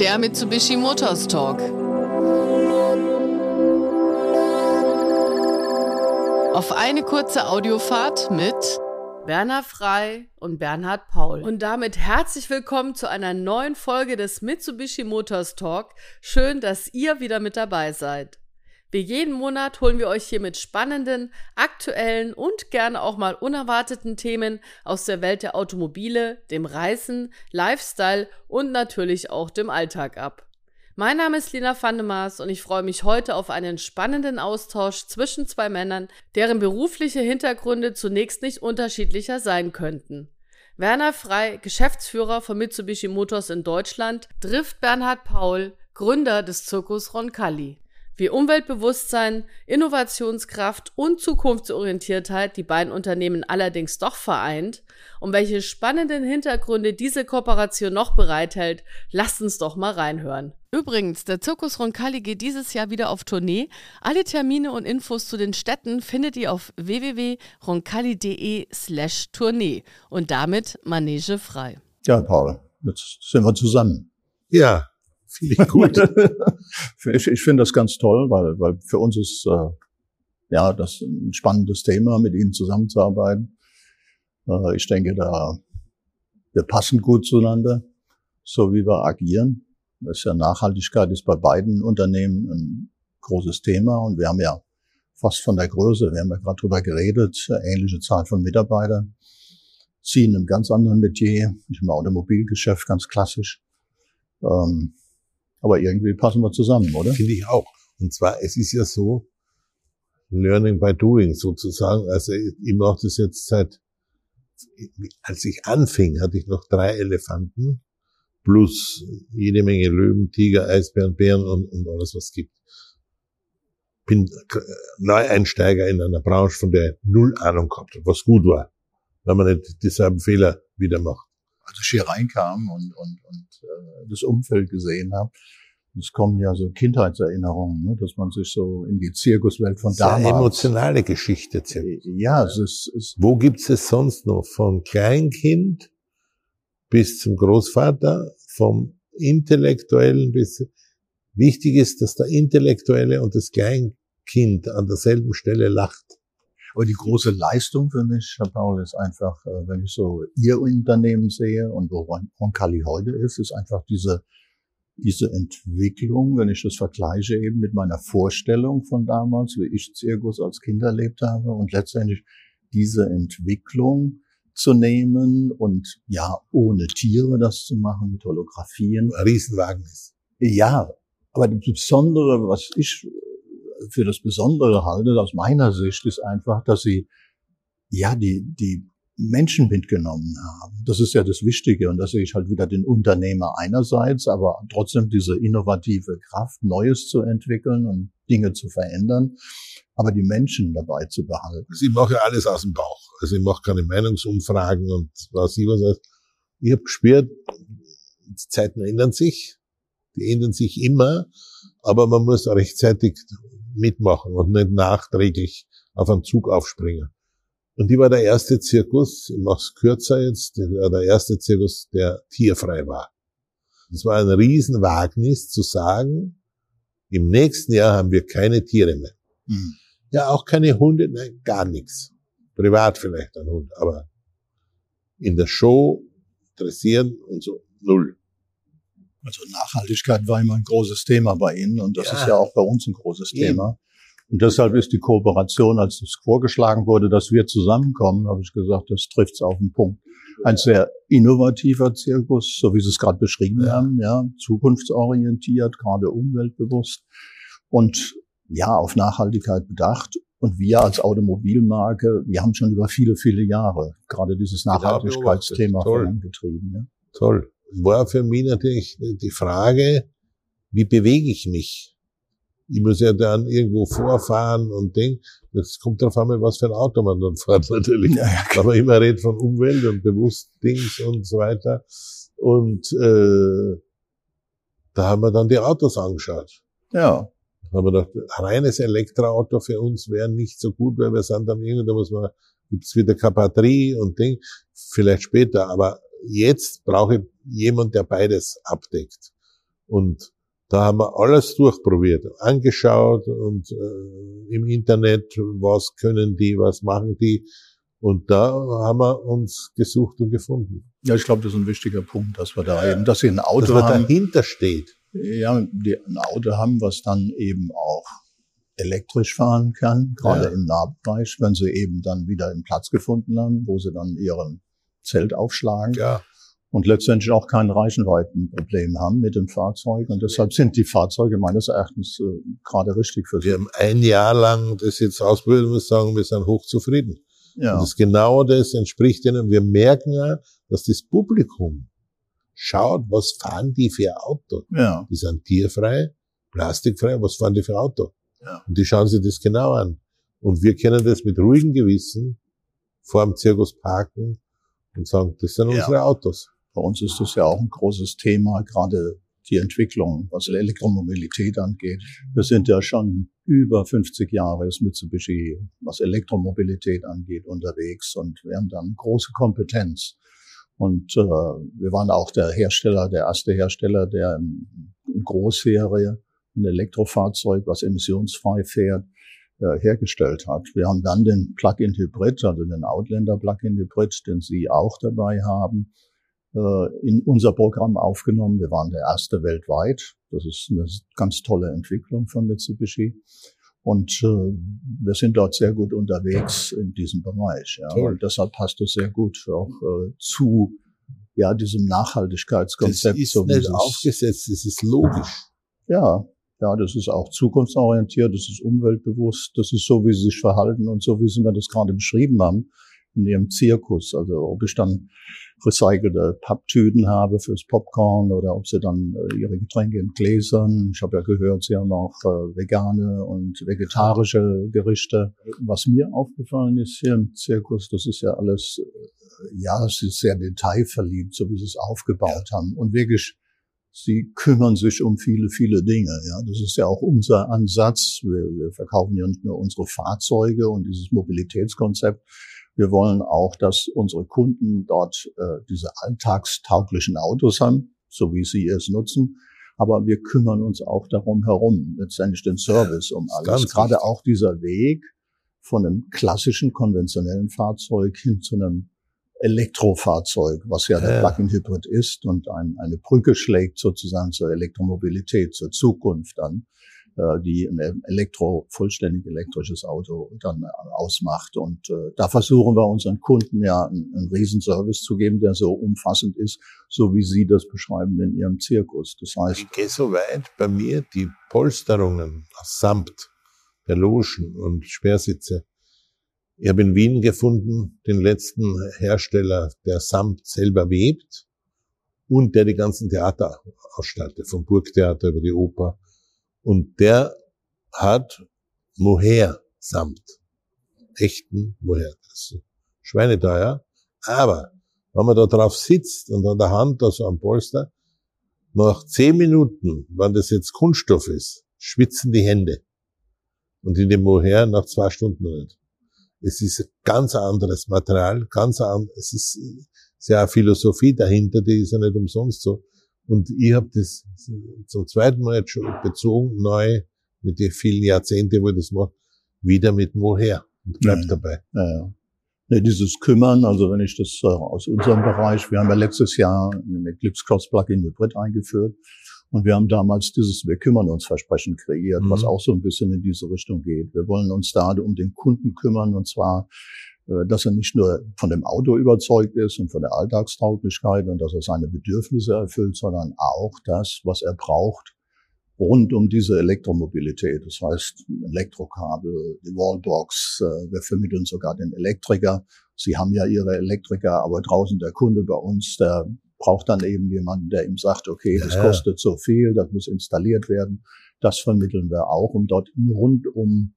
Der Mitsubishi Motors Talk. Auf eine kurze Audiofahrt mit Werner Frei und Bernhard Paul. Und damit herzlich willkommen zu einer neuen Folge des Mitsubishi Motors Talk. Schön, dass ihr wieder mit dabei seid. Wie jeden Monat holen wir euch hier mit spannenden, aktuellen und gerne auch mal unerwarteten Themen aus der Welt der Automobile, dem Reisen, Lifestyle und natürlich auch dem Alltag ab. Mein Name ist Lina Vandemaas und ich freue mich heute auf einen spannenden Austausch zwischen zwei Männern, deren berufliche Hintergründe zunächst nicht unterschiedlicher sein könnten. Werner Frei, Geschäftsführer von Mitsubishi Motors in Deutschland, trifft Bernhard Paul, Gründer des Zirkus Roncalli wie Umweltbewusstsein, Innovationskraft und Zukunftsorientiertheit die beiden Unternehmen allerdings doch vereint und welche spannenden Hintergründe diese Kooperation noch bereithält, lasst uns doch mal reinhören. Übrigens, der Zirkus Roncalli geht dieses Jahr wieder auf Tournee. Alle Termine und Infos zu den Städten findet ihr auf www.roncalli.de slash Tournee und damit Manege frei. Ja, Paul, jetzt sind wir zusammen. Ja, Finde ich gut. ich ich finde das ganz toll, weil, weil für uns ist äh, ja das ein spannendes Thema, mit Ihnen zusammenzuarbeiten. Äh, ich denke, da wir passen gut zueinander, so wie wir agieren. Das ist ja Nachhaltigkeit ist bei beiden Unternehmen ein großes Thema und wir haben ja fast von der Größe, wir haben ja gerade drüber geredet, ähnliche Zahl von Mitarbeitern, ziehen einem ganz anderen Metier, ich im Automobilgeschäft ganz klassisch. Ähm, aber irgendwie passen wir zusammen, oder? Finde ich auch. Und zwar, es ist ja so, Learning by Doing sozusagen. Also ich mache das jetzt seit, als ich anfing, hatte ich noch drei Elefanten plus jede Menge Löwen, Tiger, Eisbären, Bären und, und alles, was es gibt. Bin Neueinsteiger in einer Branche, von der ich null Ahnung gehabt habe, was gut war, wenn man nicht dieselben Fehler wieder macht als ich hier reinkam und, und, und äh, das Umfeld gesehen habe, es kommen ja so Kindheitserinnerungen, ne, dass man sich so in die Zirkuswelt von damals. Eine emotionale Geschichte. Zirkus. Ja, es ist, es Wo gibt's es sonst noch? Vom Kleinkind bis zum Großvater, vom Intellektuellen bis, wichtig ist, dass der Intellektuelle und das Kleinkind an derselben Stelle lacht. Aber die große Leistung für mich, Herr Paul, ist einfach, äh, wenn ich so Ihr Unternehmen sehe und wo Roncalli heute ist, ist einfach diese, diese Entwicklung, wenn ich das vergleiche eben mit meiner Vorstellung von damals, wie ich Zirkus als Kind erlebt habe und letztendlich diese Entwicklung zu nehmen und ja, ohne Tiere das zu machen, mit Holographien. Ein Riesenwagnis. Ja, aber das Besondere, was ich für das Besondere halte, aus meiner Sicht, ist einfach, dass sie ja die, die Menschen mitgenommen haben. Das ist ja das Wichtige und da sehe ich halt wieder den Unternehmer einerseits, aber trotzdem diese innovative Kraft, Neues zu entwickeln und Dinge zu verändern, aber die Menschen dabei zu behalten. Also ich mache ja alles aus dem Bauch. Also ich mache keine Meinungsumfragen und was ich was. Ich habe gespürt, die Zeiten ändern sich, die ändern sich immer, aber man muss rechtzeitig mitmachen und nicht nachträglich auf einen Zug aufspringen. Und die war der erste Zirkus, ich mach's kürzer jetzt, der erste Zirkus, der tierfrei war. Es war ein Riesenwagnis zu sagen, im nächsten Jahr haben wir keine Tiere mehr. Mhm. Ja, auch keine Hunde, nein, gar nichts. Privat vielleicht ein Hund, aber in der Show dressieren und so null. Also Nachhaltigkeit war immer ein großes Thema bei Ihnen und das ja. ist ja auch bei uns ein großes Eben. Thema. Und deshalb ist die Kooperation, als es vorgeschlagen wurde, dass wir zusammenkommen, habe ich gesagt, das trifft es auf den Punkt. Ein sehr innovativer Zirkus, so wie Sie es gerade beschrieben ja. haben, ja, zukunftsorientiert, gerade umweltbewusst und ja, auf Nachhaltigkeit bedacht. Und wir als Automobilmarke, wir haben schon über viele, viele Jahre gerade dieses Nachhaltigkeitsthema vorangetrieben. Ja. Toll war für mich natürlich die Frage, wie bewege ich mich? Ich muss ja dann irgendwo vorfahren und denken, das kommt darauf an, was für ein Auto man dann fährt natürlich. Ja, ja, Aber immer redet von Umwelt und bewusst Dings und so weiter. Und äh, da haben wir dann die Autos angeschaut. Ja. Da haben wir gedacht, reines Elektroauto für uns wäre nicht so gut, weil wir sind dann irgendwie, da muss man, gibt's wieder Batterie und Ding, vielleicht später. Aber jetzt brauche ich jemand, der beides abdeckt. Und da haben wir alles durchprobiert, angeschaut und äh, im Internet, was können die, was machen die. Und da haben wir uns gesucht und gefunden. Ja, ich glaube, das ist ein wichtiger Punkt, dass wir da eben, dass sie ein Auto dass haben. dahinter steht. Ja, die ein Auto haben, was dann eben auch elektrisch fahren kann, gerade Ja. im Nahbereich, wenn sie eben dann wieder einen Platz gefunden haben, wo sie dann ihren Zelt aufschlagen Ja. Und letztendlich auch kein Reichweitenproblem haben mit dem Fahrzeug. Und deshalb sind die Fahrzeuge meines Erachtens äh, gerade richtig für sie. Wir haben ein Jahr lang das jetzt ausprobiert und muss sagen, wir sind hochzufrieden. Ja, Und das genau das entspricht ihnen. Wir merken ja, dass das Publikum schaut, was fahren die für Auto. ja, Die sind tierfrei, plastikfrei, was fahren die für Auto? Ja. Und die schauen sich das genau an. Und wir können das mit ruhigem Gewissen vor dem Zirkus parken und sagen, das sind Ja. unsere Autos. Bei uns ist das ja auch ein großes Thema, gerade die Entwicklung, was Elektromobilität angeht. Wir sind ja schon über 50 Jahre ist Mitsubishi, was Elektromobilität angeht, unterwegs und wir haben da eine große Kompetenz. Und äh, wir waren auch der Hersteller, der erste Hersteller, der in, in Großserie ein Elektrofahrzeug, was emissionsfrei fährt, äh, hergestellt hat. Wir haben dann den Plug-in-Hybrid, also den Outlander Plug-in-Hybrid, den Sie auch dabei haben, in unser Programm aufgenommen. Wir waren der erste weltweit. Das ist eine ganz tolle Entwicklung von Mitsubishi. Und äh, wir sind dort sehr gut unterwegs in diesem Bereich. Ja. Toll. Und deshalb passt es sehr gut auch äh, zu ja, diesem Das Nachhaltigkeitskonzept. ist so nicht es- aufgesetzt, das ist logisch. ja, ja, das ist auch zukunftsorientiert, das ist umweltbewusst, das ist so, wie sie sich verhalten und so, wie sie mir das gerade beschrieben haben in ihrem Zirkus. Also ob ich dann recycelte Papptüten habe fürs Popcorn oder ob sie dann äh, ihre Getränke in Gläsern. Ich habe ja gehört, sie haben auch äh, vegane und vegetarische Gerichte. Was mir aufgefallen ist hier im Zirkus, das ist ja alles, äh, ja, es ist sehr detailverliebt, so wie sie es aufgebaut haben. Und wirklich Sie kümmern sich um viele, viele Dinge. Ja, das ist ja auch unser Ansatz. Wir, wir verkaufen ja nicht nur unsere Fahrzeuge und dieses Mobilitätskonzept. Wir wollen auch, dass unsere Kunden dort äh, diese alltagstauglichen Autos haben, so wie sie es nutzen. Aber wir kümmern uns auch darum herum, letztendlich den Service um alles. Gerade wichtig. auch dieser Weg von einem klassischen, konventionellen Fahrzeug hin zu einem Elektrofahrzeug, was ja der Ja. Plug-in-Hybrid ist und ein, eine Brücke schlägt sozusagen zur Elektromobilität, zur Zukunft dann, die ein Elektro, vollständig elektrisches Auto dann äh, ausmacht. Und äh, da versuchen wir unseren Kunden ja einen, Riesenservice zu geben, der so umfassend ist, so wie Sie das beschreiben in Ihrem Zirkus. Das heißt, Ich gehe so weit, bei mir die Polsterungen Samt, der Logen und Sperrsitze. Ich habe in Wien gefunden, den letzten Hersteller, der Samt selber webt und der die ganzen Theater ausstattet, vom Burgtheater über die Oper. Und der hat Mohair-Samt. Echten Mohair. Das ist schweineteuer. Aber wenn man da drauf sitzt und an der Hand da so am Polster, nach zehn Minuten, wenn das jetzt Kunststoff ist, schwitzen die Hände. Und in dem Mohair nach zwei Stunden nicht. Es ist ein ganz anderes Material, ganz an, es ist sehr Philosophie dahinter, die ist ja nicht umsonst so. Und ich habe das zum zweiten Mal jetzt schon bezogen, neu, mit den vielen Jahrzehnten, wo ich das mache, wieder mit Mohair. Und bleib Mhm. dabei. Ja. Nee, dieses Kümmern, also wenn ich das äh, aus unserem Bereich, wir haben ja letztes Jahr einen Eclipse Cross Plugin Hybrid eingeführt und wir haben damals dieses Wir kümmern uns Versprechen kreiert, Mhm. was auch so ein bisschen in diese Richtung geht. Wir wollen uns da um den Kunden kümmern und zwar, dass er nicht nur von dem Auto überzeugt ist und von der Alltagstauglichkeit und dass er seine Bedürfnisse erfüllt, sondern auch das, was er braucht, rund um diese Elektromobilität. Das heißt, Elektrokabel, die Wallbox, äh, wir vermitteln sogar den Elektriker. Sie haben ja Ihre Elektriker, aber draußen der Kunde bei uns, der braucht dann eben jemanden, der ihm sagt, okay, das Ja. kostet so viel, das muss installiert werden. Das vermitteln wir auch, um dort ein rundum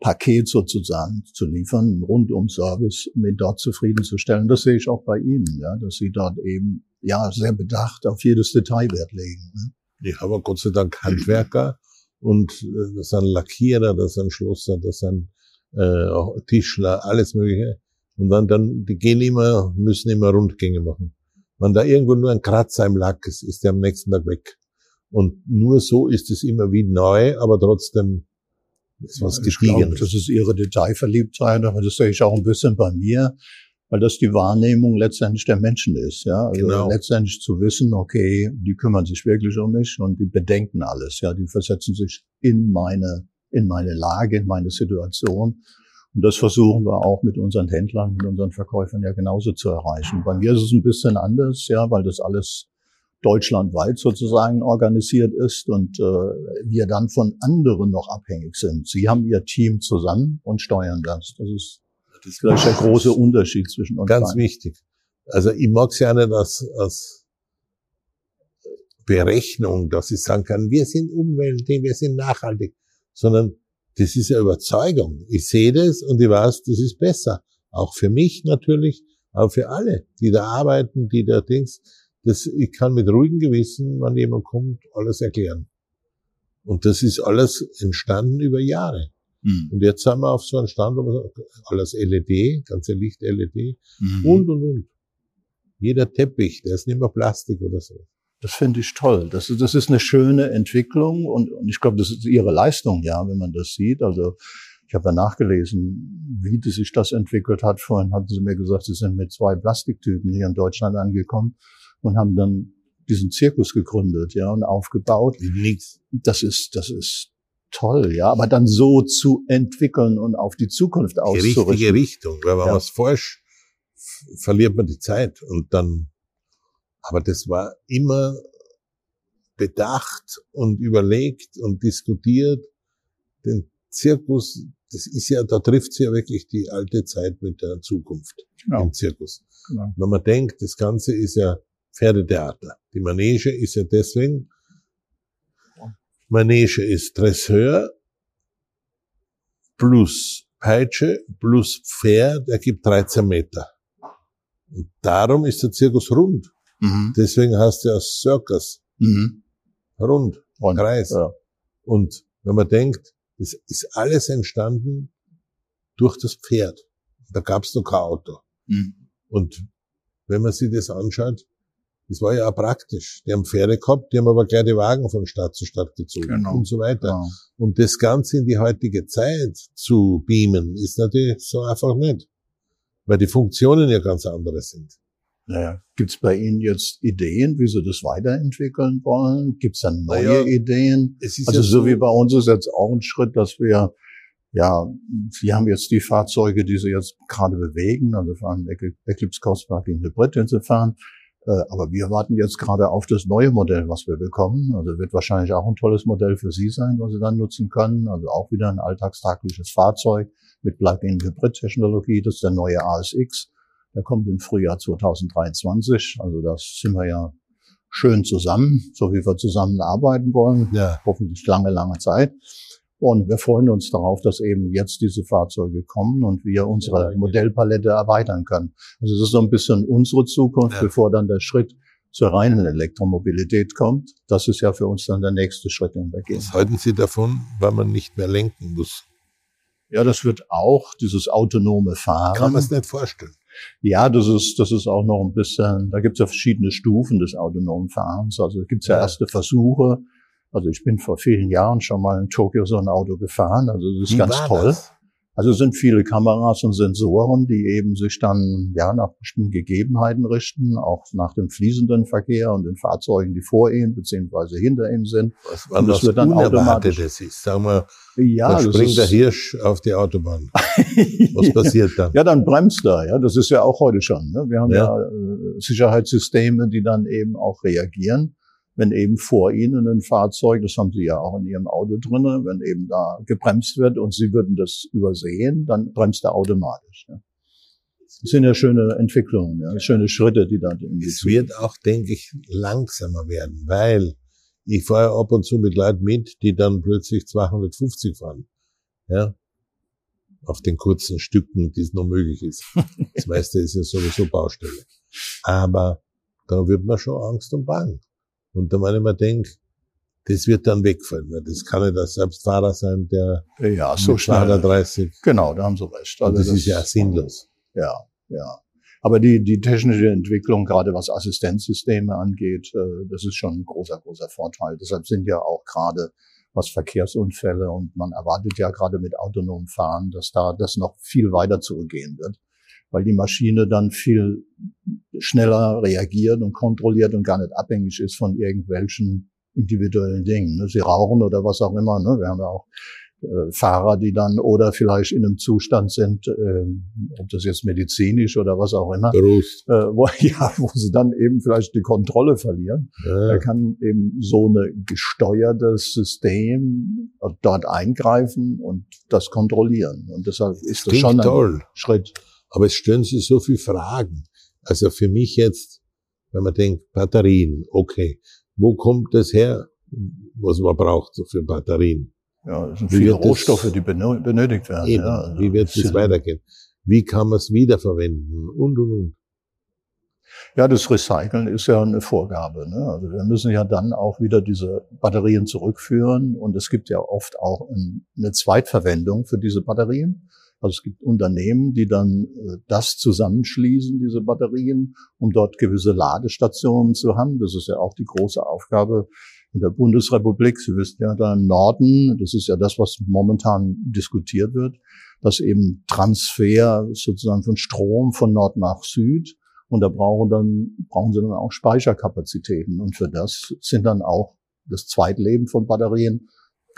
Paket sozusagen zu liefern, einen rundum Service, um ihn dort zufriedenzustellen. Das sehe ich auch bei Ihnen, ja, dass Sie dort eben ja sehr bedacht auf jedes Detail Wert legen. Ne? Ich habe Gott sei Dank Handwerker und äh, das sind Lackierer, das sind Schlosser, das sind äh, auch Tischler, alles mögliche. Und dann, dann, die gehen immer, müssen immer Rundgänge machen. Wenn da irgendwo nur ein Kratzer im Lack ist, ist der am nächsten Tag weg. Und nur so ist es immer wie neu, aber trotzdem ist was ich glaube, das ist ihre Detailverliebtheit, aber das sehe ich auch ein bisschen bei mir, weil das die Wahrnehmung letztendlich der Menschen ist. Ja, also Genau. letztendlich zu wissen, okay, die kümmern sich wirklich um mich und die bedenken alles. Ja, die versetzen sich in meine in meine Lage, in meine Situation. Und das versuchen wir auch mit unseren Händlern, mit unseren Verkäufern ja genauso zu erreichen. Bei mir ist es ein bisschen anders, ja, weil das alles deutschlandweit sozusagen organisiert ist und äh, wir dann von anderen noch abhängig sind. Sie haben ihr Team zusammen und steuern das. Das ist vielleicht der große Unterschied zwischen uns. Ganz beiden. wichtig. Also ich mag es ja nicht als, als Berechnung, dass ich sagen kann, wir sind Umwelt, wir sind nachhaltig, sondern das ist eine Überzeugung. Ich sehe das und ich weiß, das ist besser. Auch für mich natürlich, aber für alle, die da arbeiten, die da Dings. Das, ich kann mit ruhigem Gewissen, wenn jemand kommt, alles erklären. Und das ist alles entstanden über Jahre. Hm. Und jetzt sind wir auf so einem Stand, wo alles LED, ganze Licht LED Mhm. und, und, und. Jeder Teppich, der ist nicht mehr Plastik oder so. Das finde ich toll. Das, ist- das ist eine schöne Entwicklung und, und ich glaube, das ist ihre Leistung, ja, wenn man das sieht. Also ich habe ja nachgelesen, wie sich das entwickelt hat. Vorhin hatten sie mir gesagt, sie sind mit zwei Plastiktypen hier in Deutschland angekommen und haben dann diesen Zirkus gegründet, ja, und aufgebaut. Nix. Das ist, das ist toll, ja, aber dann so zu entwickeln und auf die Zukunft Die richtige auszurichten. Richtung. Weil wenn Ja. man es falsch, verliert man die Zeit. Und dann, aber das war immer bedacht und überlegt und diskutiert. Den Zirkus, das ist ja, da trifft ja wirklich die alte Zeit mit der Zukunft Genau. im Zirkus. Genau. Wenn man denkt, das Ganze ist ja Pferdetheater. Die Manege ist ja deswegen, Manege ist Dresseur plus Peitsche plus Pferd ergibt 13 Meter. Und darum ist der Zirkus rund. Mhm. Deswegen heißt er Circus. Mhm. Rund. Und, Kreis. ja. Und wenn man denkt, das ist alles entstanden durch das Pferd. Da gab es noch kein Auto. Mhm. Und wenn man sich das anschaut, das war ja auch praktisch. Die haben Pferde gehabt, die haben aber gleich die Wagen von Stadt zu Stadt gezogen Genau. und so weiter. Ja. Und das Ganze in die heutige Zeit zu beamen, ist natürlich so einfach nicht. Weil die Funktionen ja ganz andere sind. Naja, gibt's bei Ihnen jetzt Ideen, wie Sie das weiterentwickeln wollen? Gibt's da neue Naja, Ideen? Es ist Also ja so wie bei uns ist jetzt auch ein Schritt, dass wir, ja, wir haben jetzt die Fahrzeuge, die Sie jetzt gerade bewegen, also fahren Ecl- Eclipse Coast Plug-in Hybrid, den Sie fahren. Äh, Aber wir warten jetzt gerade auf das neue Modell, was wir bekommen. Also wird wahrscheinlich auch ein tolles Modell für Sie sein, was Sie dann nutzen können. Also auch wieder ein alltagstagliches Fahrzeug mit Plug-in-Hybrid-Technologie. Das ist der neue ASX. Der kommt im Frühjahr 2023. Also das sind wir ja schön zusammen, so wie wir zusammenarbeiten wollen. Ja. Hoffentlich lange, lange Zeit. Und wir freuen uns darauf, dass eben jetzt diese Fahrzeuge kommen und wir unsere Modellpalette erweitern können. Also das ist so ein bisschen unsere Zukunft, Ja. bevor dann der Schritt zur reinen Elektromobilität kommt. Das ist ja für uns dann der nächste Schritt, den wir gehen. Was halten Sie davon, weil man nicht mehr lenken muss? Ja, das wird auch dieses autonome Fahren. Kann man es nicht vorstellen. Ja, das ist, das ist auch noch ein bisschen, da gibt es ja verschiedene Stufen des autonomen Fahrens. Also gibt es Ja. erste Versuche. Also ich bin vor vielen Jahren schon mal in Tokio so ein Auto gefahren. Also das ist Wie ganz toll. das? Also es sind viele Kameras und Sensoren, die eben sich dann ja nach bestimmten Gegebenheiten richten, auch nach dem fließenden Verkehr und den Fahrzeugen, die vor ihnen beziehungsweise hinter ihnen sind. Was, Und das wird dann automatisch- ist. Sagen wir, Ja, da das springt der Hirsch auf die Autobahn. Was passiert dann? Ja, dann bremst er. Ja, das ist ja auch heute schon. Ne? Wir haben ja, Ja. äh, Sicherheitssysteme, die dann eben auch reagieren, wenn eben vor Ihnen ein Fahrzeug, das haben Sie ja auch in Ihrem Auto drinne, wenn eben da gebremst wird und Sie würden das übersehen, dann bremst er automatisch. Ja. Das sind ja schöne Entwicklungen, ja, schöne Schritte, die da in die Es Zukunft- wird auch, denke ich, langsamer werden, weil ich fahre ab und zu mit Leuten mit, die dann plötzlich 250 fahren. Ja. Auf den kurzen Stücken, die es noch möglich ist. Das meiste ist ja sowieso Baustelle. Aber da wird man schon Angst und Bang. Und da wenn ich mir denke, das wird dann wegfallen, das kann nicht der Selbstfahrer sein, der ja, so schnell. 230, Genau, da haben Sie recht. Also das ist ja sinnlos. Ja, ja. Aber die, die technische Entwicklung, gerade was Assistenzsysteme angeht, äh, das ist schon ein großer, großer Vorteil. Deshalb sind ja auch gerade was Verkehrsunfälle und man erwartet ja gerade mit autonomem Fahren, dass da das noch viel weiter zurückgehen wird, weil die Maschine dann viel schneller reagiert und kontrolliert und gar nicht abhängig ist von irgendwelchen individuellen Dingen. Ne? Sie rauchen oder was auch immer. Ne? Wir haben ja auch äh, Fahrer, die dann oder vielleicht in einem Zustand sind, äh, ob das jetzt medizinisch oder was auch immer, äh, wo, ja, wo sie dann eben vielleicht die Kontrolle verlieren. Ja. Da kann eben so ein gesteuertes System dort eingreifen und das kontrollieren. Und deshalb ist das, das schon ein toll. Schritt. Aber es stellen sich so viele Fragen. Also für mich jetzt, wenn man denkt, Batterien, okay, wo kommt das her, was man braucht für Batterien? Ja, das sind viele Rohstoffe, das, die benötigt werden. Eben, ja, also wie wird es weitergehen? Wie kann man es wiederverwenden? Und, und, und. Ja, das Recyceln ist ja eine Vorgabe. Ne? Also wir müssen ja dann auch wieder diese Batterien zurückführen und es gibt ja oft auch eine Zweitverwendung für diese Batterien. Also es gibt Unternehmen, die dann äh, das zusammenschließen, diese Batterien, um dort gewisse Ladestationen zu haben. Das ist ja auch die große Aufgabe in der Bundesrepublik. Sie wissen ja, da im Norden, das ist ja das, was momentan diskutiert wird, dass eben Transfer sozusagen von Strom von Nord nach Süd und da brauchen dann, brauchen sie dann auch Speicherkapazitäten. Und für das sind dann auch das Zweitleben von Batterien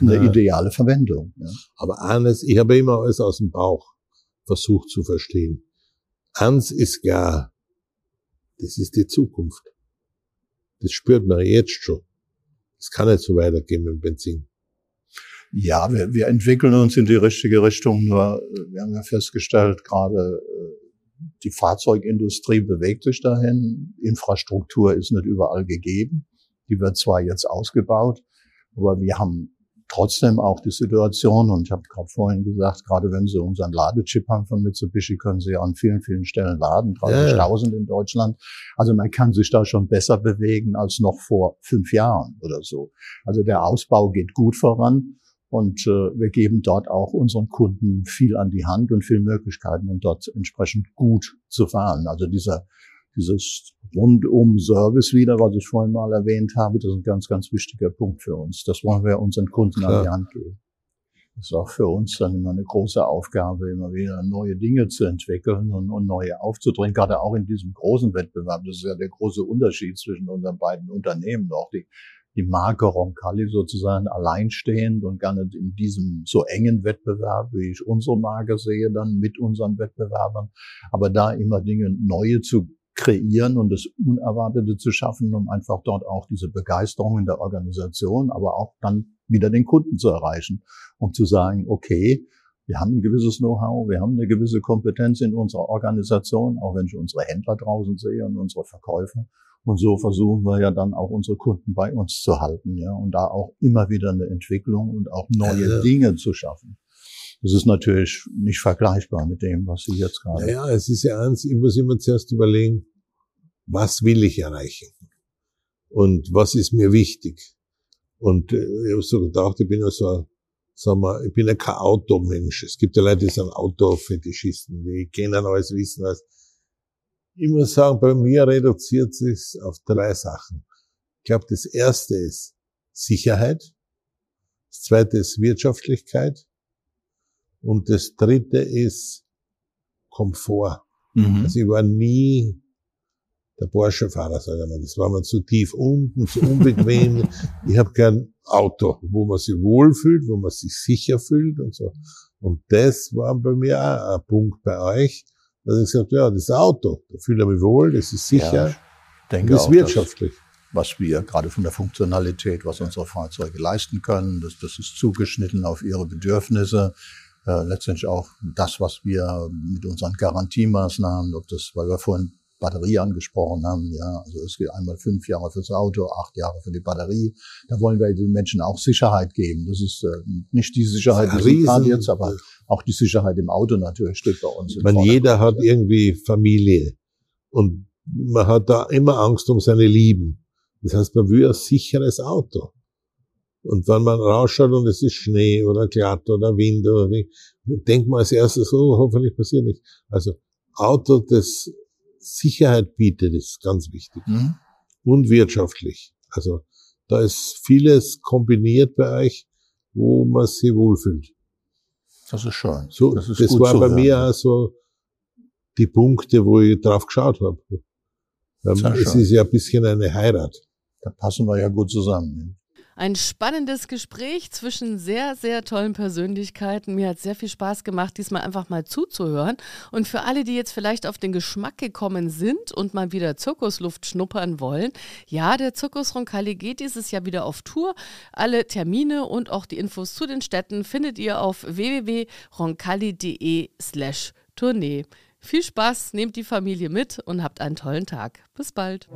eine ja. ideale Verwendung. Ja. Aber eines, ich habe immer alles aus dem Bauch versucht zu verstehen. Eins ist klar, das ist die Zukunft. Das spürt man jetzt schon. Es kann nicht so weitergehen mit dem Benzin. Ja, wir, wir entwickeln uns in die richtige Richtung. Nur wir haben ja festgestellt, gerade äh, die Fahrzeugindustrie bewegt sich dahin. Infrastruktur ist nicht überall gegeben. Die wird zwar jetzt ausgebaut, aber wir haben trotzdem auch die Situation, und ich habe gerade vorhin gesagt, gerade wenn Sie unseren Ladechip haben von Mitsubishi, können Sie an vielen, vielen Stellen laden, 30.000 ja. in Deutschland. Also man kann sich da schon besser bewegen als noch vor fünf Jahren oder so. Also der Ausbau geht gut voran. Und äh, wir geben dort auch unseren Kunden viel an die Hand und viel Möglichkeiten, um dort entsprechend gut zu fahren. Also dieser dieses rundum Service wieder, was ich vorhin mal erwähnt habe, das ist ein ganz, ganz wichtiger Punkt für uns. Das wollen wir unseren Kunden Klar. an die Hand geben. Das ist auch für uns dann immer eine große Aufgabe, immer wieder neue Dinge zu entwickeln und, und neue aufzudrängen, gerade auch in diesem großen Wettbewerb. Das ist ja der große Unterschied zwischen unseren beiden Unternehmen noch. Die, die Marke Roncalli sozusagen alleinstehend und gar nicht in diesem so engen Wettbewerb, wie ich unsere Marke sehe, dann mit unseren Wettbewerbern. Aber da immer Dinge neue zu kreieren und das Unerwartete zu schaffen, um einfach dort auch diese Begeisterung in der Organisation, aber auch dann wieder den Kunden zu erreichen, um zu sagen, okay, wir haben ein gewisses Know-how, wir haben eine gewisse Kompetenz in unserer Organisation, auch wenn ich unsere Händler draußen sehe und unsere Verkäufer. Und so versuchen wir ja dann auch unsere Kunden bei uns zu halten, ja, und da auch immer wieder eine Entwicklung und auch neue ja. Dinge zu schaffen. Das ist natürlich nicht vergleichbar mit dem, was Sie jetzt gerade. Ja, es ist ja eins, ich muss immer zuerst überlegen, was will ich erreichen? Und was ist mir wichtig? Und äh, ich habe so gedacht, ich bin ja so, sagen wir, ich bin ja kein Automensch. Es gibt ja Leute, die sind Autofetischisten, die kennen alles, wissen was. Ich muss sagen, bei mir reduziert sich auf drei Sachen. Ich glaube, das erste ist Sicherheit. Das zweite ist Wirtschaftlichkeit. Und das dritte ist Komfort. Mhm. Also ich war nie der Porsche-Fahrer, sage ich mal. Das war mir zu tief unten, zu unbequem. ich habe kein Auto, wo man sich wohlfühlt, wo man sich sicher fühlt und so. Und das war bei mir auch ein Punkt bei euch, dass ich gesagt ja, das Auto, da fühle ich mich wohl, das ist sicher, ja, denke das ist wirtschaftlich. was wir gerade von der Funktionalität, was unsere Fahrzeuge leisten können, das, das ist zugeschnitten auf ihre Bedürfnisse äh, letztendlich auch das, was wir mit unseren Garantiemaßnahmen, ob das, weil wir vorhin Batterie angesprochen haben, ja, also es geht einmal fünf Jahre fürs Auto, acht Jahre für die Batterie. Da wollen wir den Menschen auch Sicherheit geben. Das ist äh, nicht die Sicherheit, die sie jetzt, aber auch die Sicherheit im Auto natürlich steht bei uns. Man jeder hat irgendwie Familie und man hat da immer Angst um seine Lieben. Das heißt, man will ein sicheres Auto. Und wenn man rausschaut und es ist Schnee oder glatt oder Wind oder wie, denkt man als erstes, oh, hoffentlich passiert nichts. Also Auto, das Sicherheit bietet, ist ganz wichtig. Mhm. Und wirtschaftlich. Also da ist vieles kombiniert bei euch, wo man sich wohlfühlt. Das ist schön. So, das, ist das war bei mir auch so die Punkte, wo ich drauf geschaut habe. Ähm, es ist ja ein bisschen eine Heirat. Da passen wir ja gut zusammen. Ein spannendes Gespräch zwischen sehr, sehr tollen Persönlichkeiten. Mir hat sehr viel Spaß gemacht, diesmal einfach mal zuzuhören. Und für alle, die jetzt vielleicht auf den Geschmack gekommen sind und mal wieder Zirkusluft schnuppern wollen, ja, der Zirkus Roncalli geht dieses Jahr wieder auf Tour. Alle Termine und auch die Infos zu den Städten findet ihr auf www.roncalli.de slash Tournee. Viel Spaß, nehmt die Familie mit und habt einen tollen Tag. Bis bald.